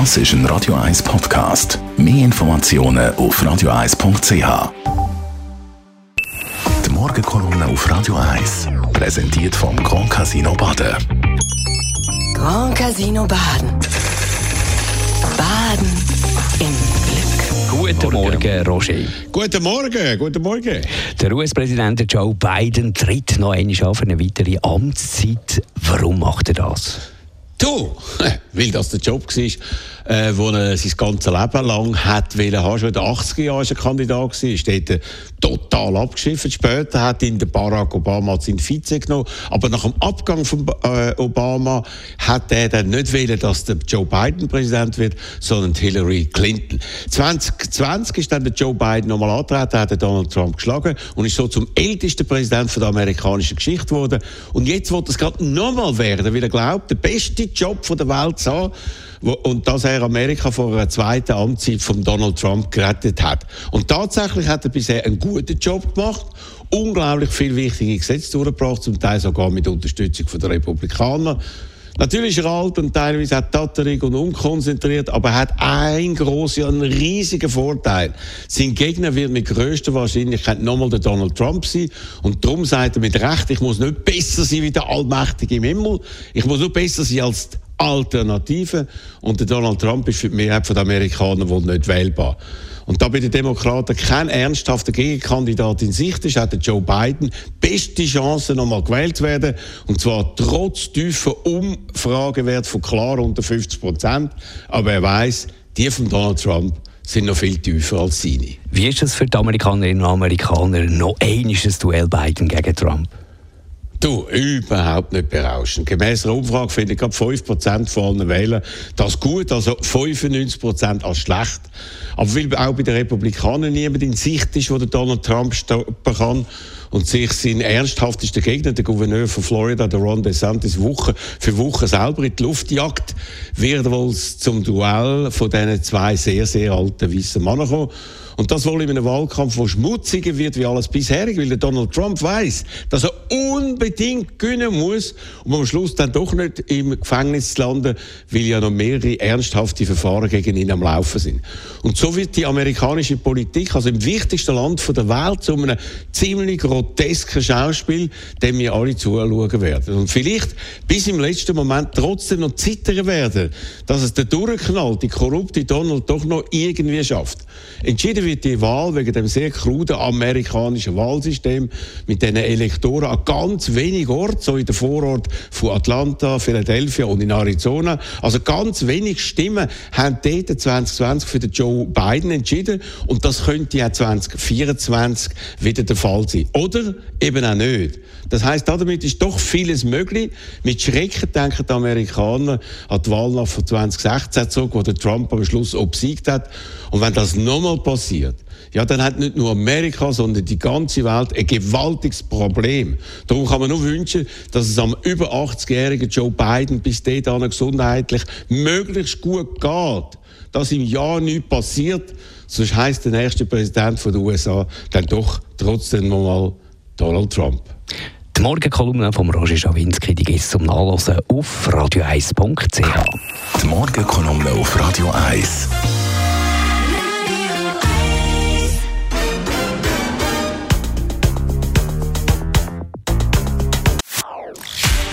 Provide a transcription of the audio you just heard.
Das ist ein Radio 1 Podcast. Mehr Informationen auf radio1.ch. Die Morgenkolumne auf Radio 1 präsentiert vom Grand Casino Baden. Grand Casino Baden. Baden im Glück. Guten Morgen, Roger. Guten Morgen, guten Morgen. Der US-Präsident Joe Biden tritt noch einmal auf eine weitere Amtszeit. Warum macht er das? Du, weil das der Job war, äh, wo er sein ganzes Leben lang hat wollen haben. Schon in den 80er Jahren war er Kandidat, gewesen, ist dort total abgeschifft. Später hat ihn der Barack Obama als Vize genommen. Aber nach dem Abgang von äh, Obama hat er dann nicht wollen, dass der Joe Biden Präsident wird, sondern Hillary Clinton. 2020 ist dann der Joe Biden nochmal angetreten, hat Donald Trump geschlagen und ist so zum ältesten Präsident von der amerikanischen Geschichte geworden. Und jetzt wird es gerade nochmal werden, weil er glaubt, der beste Job von der Welt haben, und dass er Amerika vor einer zweiten Amtszeit von Donald Trump gerettet hat. Und tatsächlich hat er bisher einen guten Job gemacht, unglaublich viele wichtige Gesetze durchgebracht, zum Teil sogar mit Unterstützung der Republikaner. Natürlich ist er alt und teilweise auch tatterig und unkonzentriert, aber er hat einen großen, einen riesigen Vorteil. Sein Gegner wird mit größter Wahrscheinlichkeit nochmal der Donald Trump sein und darum sagt er mit Recht, ich muss nicht besser sein wie der Allmächtige im Himmel, ich muss nur besser sein als die Alternative und Donald Trump ist für die Mehrheit der Amerikaner wohl nicht wählbar. Und da bei den Demokraten kein ernsthafter Gegenkandidat in Sicht ist, hat Joe Biden beste Chance, nochmal gewählt zu werden. Und zwar trotz tiefen Umfragewert von klar unter 50 Prozent. Aber er weiß, die von Donald Trump sind noch viel tiefer als seine. Wie ist es für die Amerikanerinnen und Amerikaner noch ein Duell Biden gegen Trump? Du, überhaupt nicht berauschend. Gemäss der Umfrage finde ich gerade 5% von allen Wählern das gut, also 95% als schlecht. Aber weil auch bei den Republikanern niemand in Sicht ist, der Donald Trump stoppen kann und sich sein ernsthaftester Gegner, der Gouverneur von Florida, der Ron DeSantis, Woche für Woche selber in die Luft jagt, wird wohl zum Duell von diesen zwei sehr, sehr alten weißen Männern kommen. Und das wohl in einem Wahlkampf, der schmutziger wird wie alles bisherig, weil der Donald Trump weiß, dass er unbedingt gewinnen muss, um am Schluss dann doch nicht im Gefängnis zu landen, weil ja noch mehrere ernsthafte Verfahren gegen ihn am Laufen sind. Und so wird die amerikanische Politik, also im wichtigsten Land der Welt, zu einem ziemlich grotesken Schauspiel, dem wir alle zuschauen werden. Und vielleicht bis im letzten Moment trotzdem noch zittern werden, dass es der durchknallt, die korrupte Donald doch noch irgendwie schafft. Entschieden wird die Wahl wegen dem sehr kruden amerikanischen Wahlsystem mit den Elektoren an ganz wenig Orten, so in der Vorort von Atlanta, Philadelphia und in Arizona. Also ganz wenig Stimmen haben dort 2020 für den Joe Biden entschieden und das könnte ja 2024 wieder der Fall sein. Oder eben auch nicht. Das heißt, damit ist doch vieles möglich. Mit Schrecken denken die Amerikaner an die Wahl nach von 2016 zurück, wo der Trump am Schluss obsiegt hat. Und wenn das nochmal passiert, ja, dann hat nicht nur Amerika, sondern die ganze Welt ein gewaltiges Problem. Darum kann man nur wünschen, dass es am über 80-jährigen Joe Biden bis dahin gesundheitlich möglichst gut geht. Dass im Jahr nichts passiert, sonst heißt der nächste Präsident der USA dann doch trotzdem nochmal Donald Trump. Die Morgenkolumne von Roger Schawinski, die gibt es zum Nachlesen auf radio1.ch. Die Morgenkolumne auf Radio 1.